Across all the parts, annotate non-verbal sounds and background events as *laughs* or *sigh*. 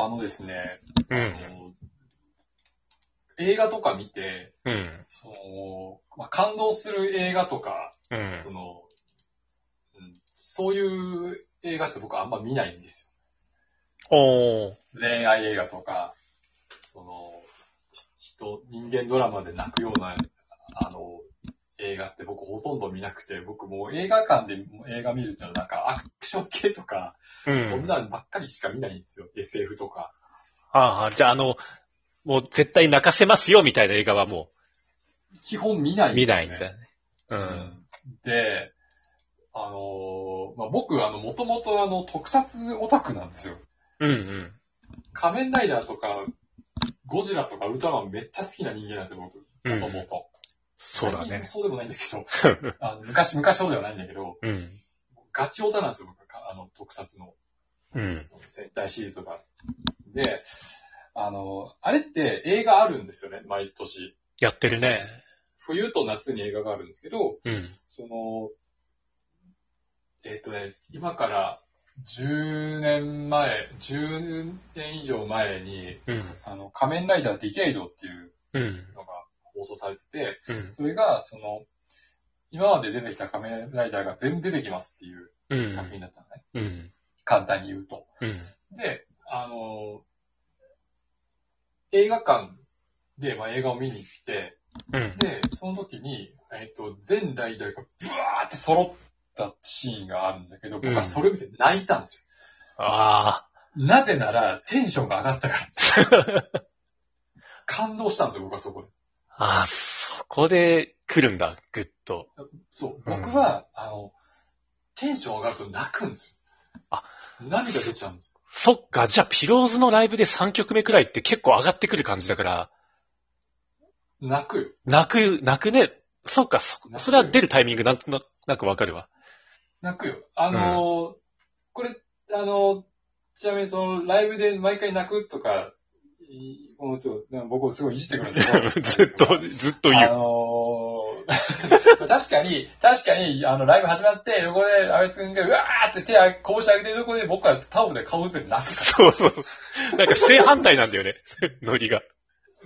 あのですね、あうん。の映画とか見て、うん。その、まあ、感動する映画とか、うんそ。の、うん、そういう映画って僕はあんま見ないんです。よ。恋愛映画とか、その、ひ人、人間ドラマで泣くような、あの、映画って僕ほとんど見なくて、僕もう映画館で映画見るってのはなんかアクション系とか、うん。そんなんばっかりしか見ないんですよ。SF とか。ああ、じゃああの、もう絶対泣かせますよみたいな映画はも基本見なういね。見ないんだよね。うん。で、あのーまあ、僕、あの、もともとあの、特撮オタクなんですよ。うんうん。仮面ライダーとか、ゴジラとかウルトラマンめっちゃ好きな人間なんですよ、僕。うんもともと。そうだね。そうでもないんだけど、*laughs* あの昔、昔ほどではないんだけど、うん。ガチオタなんですよ、僕かあの、特撮の。うん。その戦隊シリーズとか。で、あの、あれって映画あるんですよね、毎年。やってるね。冬と夏に映画があるんですけど、うん。その、えっ、とね、今から10年前、10年以上前に、うん。あの、仮面ライダーディケイドっていううん。のが放送されてて、うん。それが、その、今まで出てきた仮面ライダーが全部出てきますっていううん。作品だったのね。うん。簡単に言うと。うん。で、あの、映画館で、まあ、映画を見に行って、うん。で、その時に、えっ、と、全ライダーがブワーって揃ったシーンがあるんだけど、僕はそれを見て泣いたんですあよ。なぜなら、テンションが上がったから。*laughs* 感動したんですよ、僕はそこで。あ。ああ、そこで来るんだ、ぐっと。そう、うん僕は、あの、テンション上がると泣くんですよ。あ、涙出ちゃうんですよ。そっか、じゃあピローズのライブで3曲目くらいって結構上がってくる感じだから、泣くよ。泣く、泣くね。そっか、そそれは出るタイミングなんとなくわかるわ。泣くよ。あのーこれ、あのーちなみにその、ライブで毎回泣くとか、僕をすごいいじってくるんです *laughs* ずっと、ずっと言あう。のー *laughs* 確かに、確かに、あの、ライブ始まって、横で、安倍くんが、うわーって手を拳上げてるとこで、僕はタオルで顔打って泣くかそうそう。なんか正反対なんだよね。*laughs* ノリが。ら。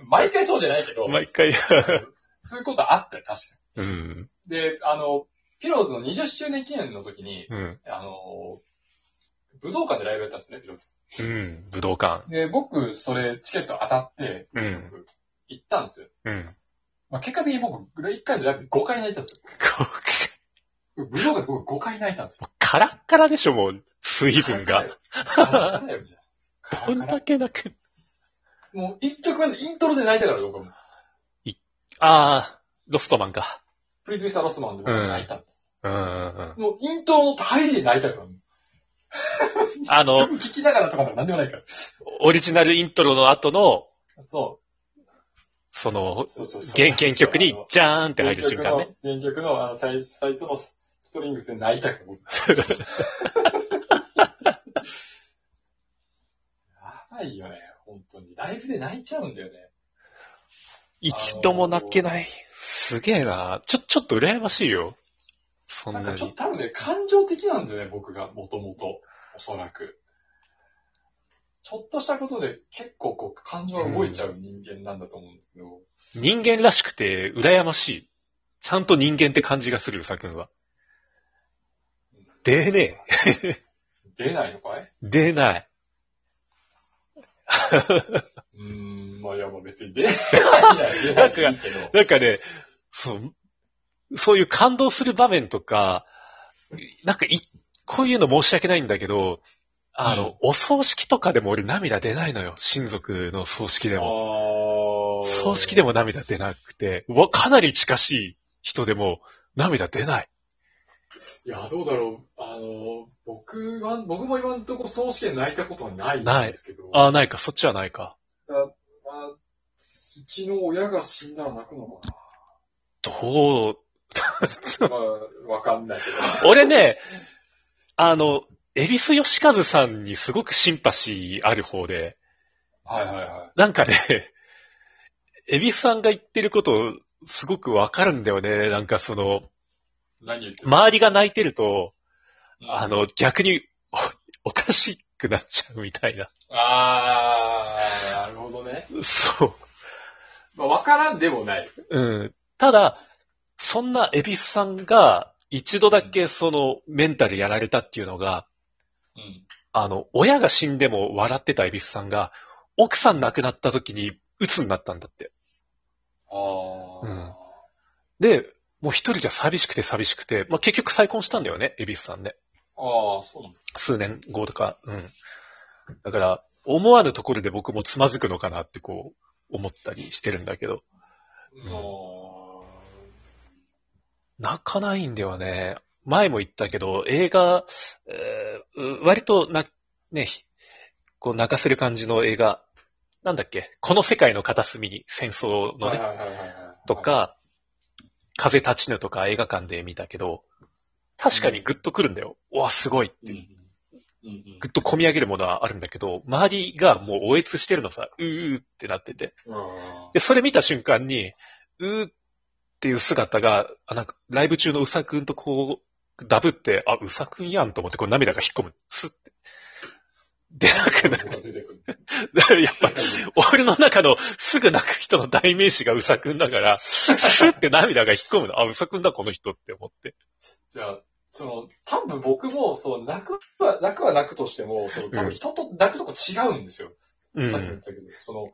毎回そうじゃないけど、毎回。そういうことあったよ、確かうん。に。で、あの、ピローズの20周年記念の時に、うん。あの、武道館でライブやったんですね、ピローズ。うん。武道館。で、僕、それ、チケット当たって、うん僕行ったんですよ。うん。まあ、結果的に僕、1回でライブで5回泣いたんですよ。こう武道館で僕5回泣いたんですよ。カラッカラでしょ、もう、水分が。。だよ、みたいなカラどんだ。け泣く。もう、一曲目のイントロで泣いたから、僕はもう。ああ、ロストマンか。プリズミスターロストマンで僕は泣いたんです。うんうんうん。もう、イントロの入りで泣いたから。あの、*laughs* 曲聴きながらとかなんでもないから。オリジナルイントロの後の、そそのう。、そうそうそう。原原曲にジャーンって入る瞬間ね。。原曲の、原曲の、あの、最最初のストリングスで泣いたから、僕。やばいよね、本当に。ライブで泣いちゃうんだよね。一度も泣けない。すげえな。ちょ、ちょっと羨ましいよ。そんなになんかちょっと。多分ね、感情的なんですよね、僕が、もともと。おそらく。ちょっとしたことで結構こう、感情が動いちゃう人間なんだと思うんですけど。人間らしくて羨ましい。ちゃんと人間って感じがするよ、さくんは。出ね出ないのかい？え。*laughs* 出ない。うーん、まあいや、まあ別に出ないなら出ないでいいけど。なんかね、そう、そういう感動する場面とか、なんかい、こういうの申し訳ないんだけど、あの、お葬式とかでも俺涙出ないのよ。親族の葬式でも。葬式でも涙出なくて、うわ、かなり近しい人でも涙出ない。いや、どうだろう。あの、僕は、僕も今のところ葬式で泣いたことはないんですけど。ああ、ないか、そっちはないか。あまあ、うちの親が死んだら泣くのかどう、な。*laughs* まあ、わかんないけど。俺ね、あの、恵比寿義和さんにすごくシンパシーある方で、はいはいはい。なんかね、恵比寿さんが言ってること、すごくわかるんだよね。なんかその、何言ってる？周りが泣いてると、うんあの、逆にお、おかしくなっちゃうみたいな。あー、なるほどね。そう。まあ、わからんでもない。うん。ただ、そんなエビスさんが一度だけそのメンタルやられたっていうのが、うん。あの、親が死んでも笑ってたエビスさんが、奥さん亡くなった時に鬱になったんだって。あー。うんで、もう一人じゃ寂しくて寂しくて、まあ、結局再婚したんだよね、エビスさんね。あー、そうなんだ。数年後とか。うん。だから、思わぬところで僕もつまずくのかなってこう、思ったりしてるんだけど。も泣かないんだよね。前も言ったけど、映画、えーう割とな、ね、ひこう泣かせる感じの映画、なんだっけ？この世界の片隅に戦争う、のね。と、か、風立ちぬとか映画館で見たけど、確かにグッとくるんだよ。うわ、すごいって。うん。うんうんぐっと込み上げるものはあるんだけど、周りがもうおえつしてるのさ、うーってなってて。うん。で、それ見た瞬間に、うーっていう姿が、あ、なんか、ライブ中のうさくんとこう、ダブって、あ、うさくんやんと思って、こう涙が引っ込む。スッて。出なくなる。やっぱ、俺の中のすぐ泣く人の代名詞がうさくんだから、スッて涙が引っ込むの。あ、うさくんだ、この人って思って。じゃあ、その、多分僕も、その、泣くは、泣くは泣くとしても、その、多分人と泣くとこ違うんですよ。うん。さっきも言ったけど、その、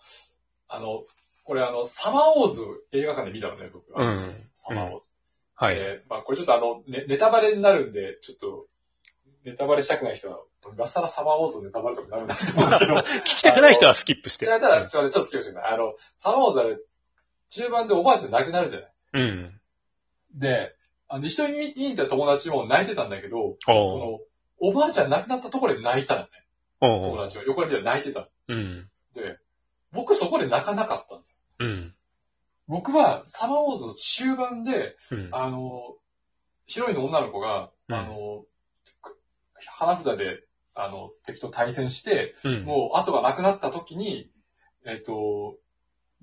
あの、これあの、サマーウォーズ映画館で見たのね、僕は。うん。サマーウォーズ。はい。でまあ、これちょっとあの、ね、ネタバレになるんで、ちょっと、ネタバレしたくない人は、今更サマーウォーズのネタバレとかなるんだと思うんだけど、*laughs* 聞きたくない人はスキップして。*laughs* いや、ただ、すいません、ちょっと気をつけてあの、サマーウォーズあれ、中盤でおばあちゃん亡くなるじゃないうん。で、あの、一緒に見に行った友達も泣いてたんだけど、そおうの、おばあちゃん亡くなったところで泣いたのね。おう友達は。横に見たら泣いてたの。うん。で、僕そこで泣かなかったんですよ。うん。僕は、サマーウォーズの終盤で、うん。あの、ヒロインの女の子が、うんあの、花札で、あの、敵と対戦して、うん。もう後がなくなった時に、えっと、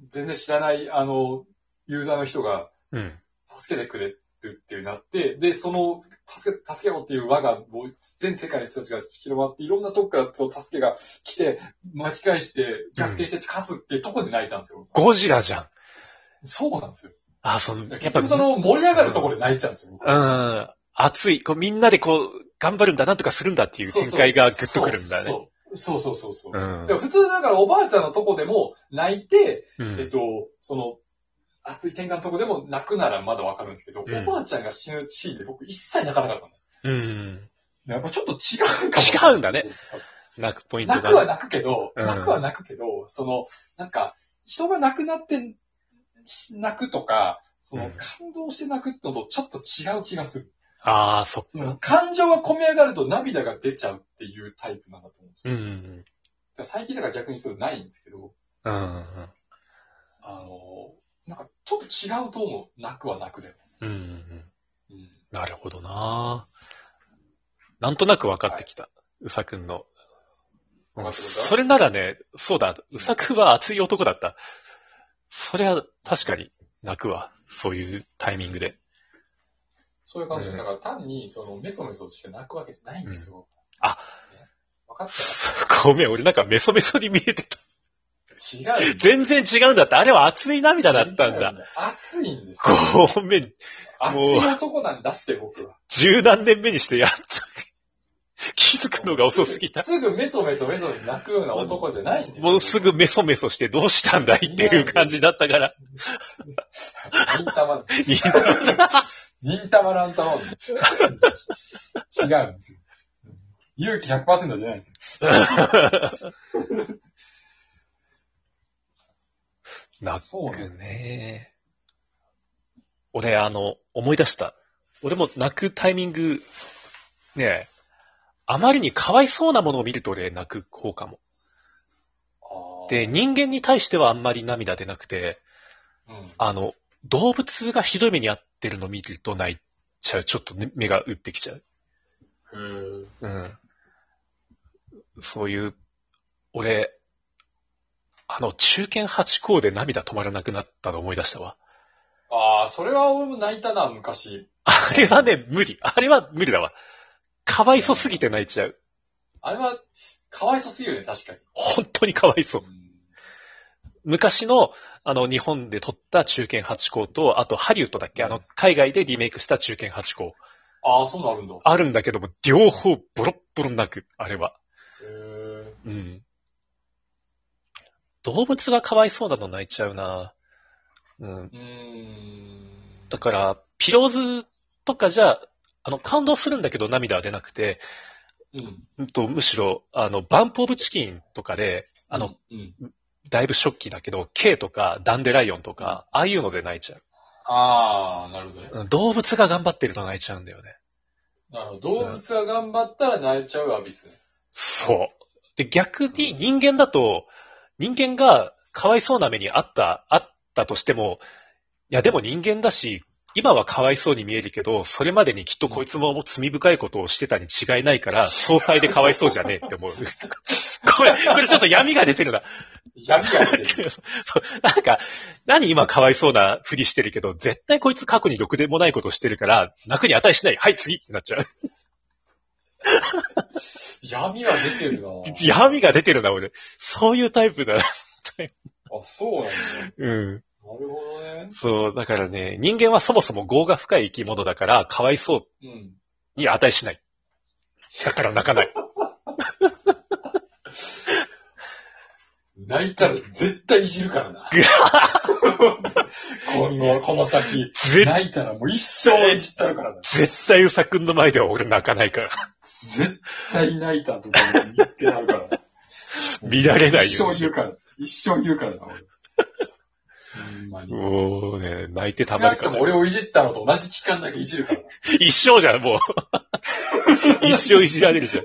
全然知らない、あの、ユーザーの人がうん。助けてくれるっていうなって、で、その、助け、助けろっていう輪が、もう全世界の人たちが広まって、いろんなとこからその助けが来て、巻き返して、逆転して勝つっていうところで泣いたんですよ。ゴジラじゃん。そうなんですよ。あ、その、やっ結ぱ、局その盛り上がるところで泣いちゃうんですよ。僕うん。熱い。こう、みんなでこう、頑張るんだ、なんとかするんだっていう展開がグッとくるんだね。そうそうそうそうそう。うんでも普通だからおばあちゃんのとこでも泣いて、うん。えっと、その、熱い転換のとこでも泣くならまだわかるんですけど、うんおばあちゃんが死ぬシーンで僕一切泣かなかったの。うん。やっぱちょっと違うかも。違うんだね。泣くポイント泣くはが。泣くけど、うん泣くは泣くけど、その、なんか、人が亡くなって泣くとか、そのうん感動して泣くのとちょっと違う気がする。ああ、そっか。感情が込み上がると涙が出ちゃうっていうタイプなんだと思うんですうよ。ん。だから最近だから逆にそれないんですけど、うん。あの、なんかちょっと違うと思う。泣くは泣くでも。うん。うん。なるほどななんとなく分かってきた。うさくんの。それならね、そうだ、うさくんは熱い男だった。それは確かに泣くわ。そういうタイミングで。そういう感じで、うんだから単にそのメソメソして泣くわけじゃないんですよ。あね、分かったごめん、俺なんかメソメソに見えてた。違う。全然違うんだった。あれは熱い涙だったんだ。。熱いんですよ。ごめん。熱い男なんだって僕は。十何年目にしてやっと気づくのが遅すぎた。すぐメソメソメソに泣くような男じゃないんですよ。もうすぐメソメソしてどうしたんだいっていう感じだったから。忍たま、忍たまなんたま。違うんですよ。勇気100%じゃないんですよ。*laughs* 泣そうなんくね。俺、あの、思い出した。俺も泣くタイミング、ねあまりにかわいそうなものを見ると俺泣く方かも。で、人間に対してはあんまり涙出なくて、うん、あの、動物がひどい目に遭ってるのを見ると泣いちゃう。ちょっと、ね、目が打ってきちゃう。うん。そういう、俺、あの、中堅八校で涙止まらなくなったの思い出したわ。ああ、それは俺も泣いたな、昔。あれはね、無理。あれは無理だわ。かわいそすぎて泣いちゃう。あれは、かわいそうすぎるね、確かに。本当にかわいそうう。ん昔の、あの、日本で撮った中堅八校と、あと、ハリウッドだっけ？あの、海外でリメイクした中堅八校。ああ、そうなるんだ。あるんだけども、両方ボロッボロなく、あれは。へえ。うん。動物がかわいそうだと泣いちゃうな。うん。うーん。だから、ピローズとかじゃ、あの、感動するんだけど涙は出なくて、うん。うんと、むしろ、あの、バンプオブチキンとかで、あの、うん。だいぶショッキーだけど、K とかダンデライオンとか、ああいうので泣いちゃああ、なるほどね。う。うん動物が頑張ってると泣いちゃうんだよね。なるほど。動物が頑張ったら泣いちゃうアビスね。そう。で、逆に人間だと、人間がかわいそうな目にあった、あったとしても、いやでも人間だし、今はかわいそうに見えるけど、それまでにきっとこいつも罪深いことをしてたに違いないから、*laughs* 総裁でかわいそうじゃねえって思う。*laughs* これ、これちょっと闇が出てるな。闇が出てる。*laughs* そう、なんか、何今かわいそうなふりしてるけど、絶対こいつ過去にろくでもないことをしてるから、泣くに値しない。はい、次ってなっちゃう。*laughs* 闇は出てるな *laughs* 闇が出てるな、俺。そういうタイプだ。あ、そうなんだ。うん。なるほどね。そう、だからね、人間はそもそも業が深い生き物だから、かわいそううん。に値しない。だから泣かない。泣いたら絶対いじるからな。*laughs* この、この先。絶泣いたらもう一生いじったるからな。絶対うさくんの前では俺泣かないから。絶対泣いたところに言ってなるからな。*laughs* 見られない一よ生言うから。一生言うからな、俺。ほんまに。もうね、泣いてたまなるから。俺をいじったのと同じ期間だけいじるからな。*laughs* 一生じゃん、もう。*laughs* 一生いじられるじゃん。